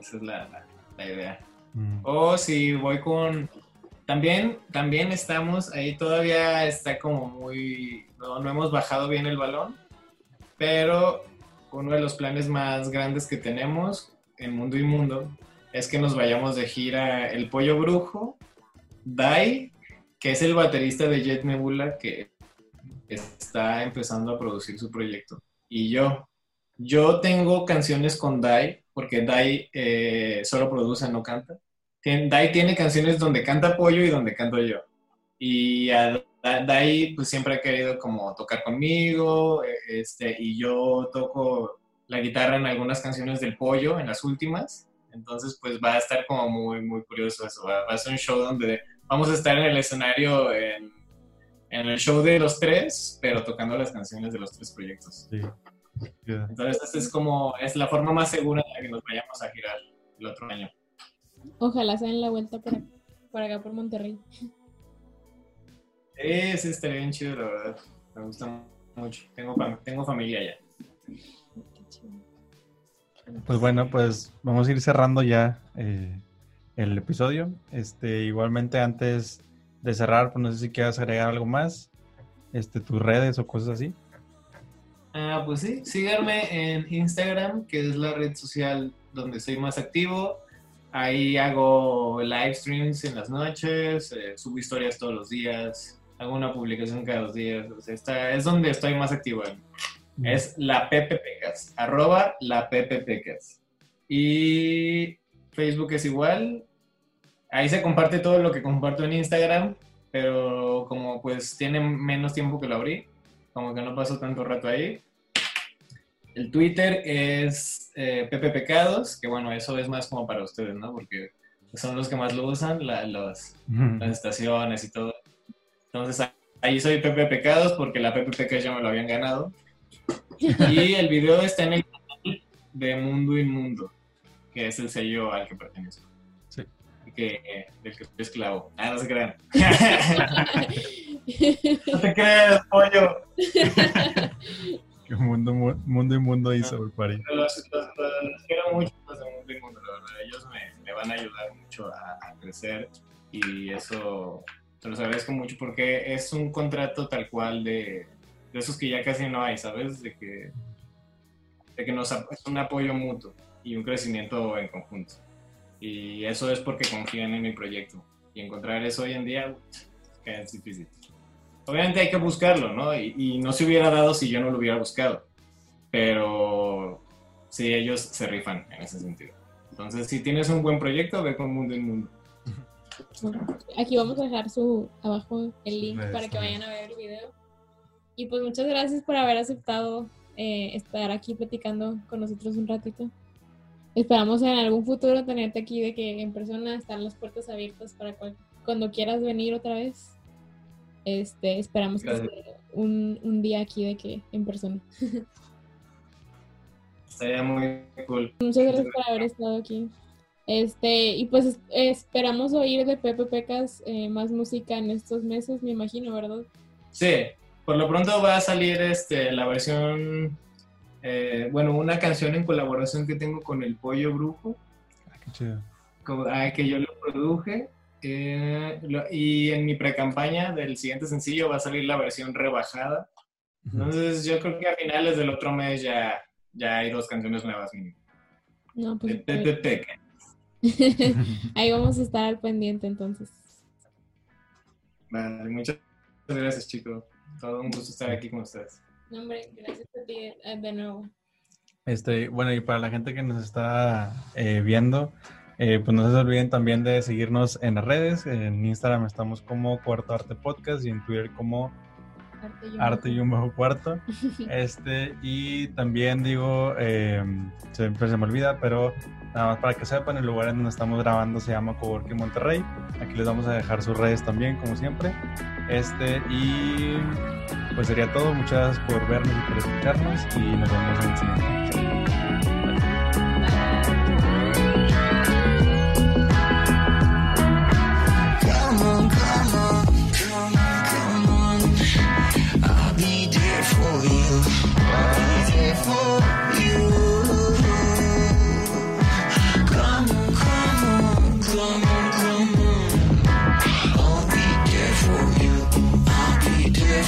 Esa es la, idea. Mm. O si voy con... También, también estamos, ahí todavía está como muy... No, no hemos bajado bien el balón, pero uno de los planes más grandes que tenemos en Mundo y Mundo es que nos vayamos de gira El Pollo Brujo, Dai, que es el baterista de Jet Nebula que está empezando a producir su proyecto, y yo. Yo tengo canciones con Dai, porque Dai eh, solo produce, no canta. Dai tiene canciones donde canta Pollo y donde canto yo. Y Dai pues siempre ha querido como tocar conmigo, e, este, y yo toco la guitarra en algunas canciones del Pollo, en las últimas. Entonces, pues va a estar como muy, muy curioso eso. Va, a ser un show donde vamos a estar en el escenario en, el show de los tres, pero tocando las canciones de los tres proyectos. Sí. Entonces, esta es como, es la forma más segura de que nos vayamos a girar el otro año. Ojalá se den la vuelta por, por acá, por Monterrey. Sí, sí, estaría bien chido, la verdad. Me gusta mucho. Tengo, tengo familia allá. Pues bueno, pues vamos a ir cerrando ya eh, el episodio. Este, igualmente antes de cerrar, pues no sé si quieras agregar algo más, este, tus redes o cosas así. Ah, pues sí, síganme en Instagram, que es la red social donde soy más activo. Ahí hago live streams en las noches, eh, subo historias todos los días, hago una publicación cada dos días. es donde estoy más activo. Es la Pepe Pecas, arroba la. Y Facebook es igual. Ahí se comparte todo lo que comparto en Instagram, pero como pues tiene menos tiempo que lo abrí, como que no paso tanto rato ahí. El Twitter es eh, Pepe Pecados, que bueno, eso es más como para ustedes, ¿no? Porque son los que más lo usan, las estaciones y todo. Entonces ahí soy Pepe Pecados porque la Pepe Pecas ya me lo habían ganado. Y el video está en el canal de Mundo Inmundo, que es el sello al que pertenezco. Sí. Que, del que soy esclavo. Ah, no se crean. no te creas, pollo. Que mundo, mundo Inmundo hizo el París. Los, quiero mucho los de Mundo Inmundo, la verdad. Ellos me, me van a ayudar mucho a, a crecer y eso te los agradezco mucho porque es un contrato tal cual de de esos que ya casi no hay, ¿sabes? De que, de que nos, es un apoyo mutuo y un crecimiento en conjunto. Y eso es porque confían en mi proyecto. Y encontrar eso hoy en día es difícil. Obviamente hay que buscarlo, ¿no? Y, y, no se hubiera dado si yo no lo hubiera buscado. Pero sí, ellos se rifan en ese sentido. Entonces, si tienes un buen proyecto, ve con Mundo en Mundo. Aquí vamos a dejar su abajo el link para que vayan a ver el video. Y pues muchas gracias por haber aceptado eh, estar aquí platicando con nosotros un ratito. Esperamos en algún futuro tenerte aquí de que en persona están las puertas abiertas para cuando quieras venir otra vez. Este, esperamos que sea un, un, día aquí de que en persona. Estaría muy cool. Muchas gracias por haber estado aquí. Este, y pues esperamos oír de Pepe Pecas eh, más música en estos meses, me imagino, ¿verdad? Sí, por lo pronto va a salir este, la versión, eh, bueno, una canción en colaboración que tengo con El Pollo Brujo. Ah, qué chido. Ah, que yo lo produje. Eh, y en mi pre-campaña del siguiente sencillo va a salir la versión rebajada. Entonces yo creo que a finales del otro mes ya, ya hay dos canciones nuevas No, pues, Ahí vamos a estar al pendiente entonces. Vale, muchas gracias, chicos. Todo un gusto estar aquí con ustedes. No, hombre, gracias a ti eh, de nuevo. Este, bueno, y para la gente que nos está eh, viendo, eh, pues no se olviden también de seguirnos en las redes. En Instagram estamos como Cuarto Arte Podcast y en Twitter como Arte y un bajo cuarto. Este, y también digo, siempre se me olvida, pero nada más para que sepan, el lugar en donde estamos grabando se llama Coworking Monterrey. Aquí les vamos a dejar sus redes también, como siempre. Este, y pues sería todo. Muchas gracias por vernos y por escucharnos y nos vemos en el siguiente.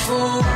Oh.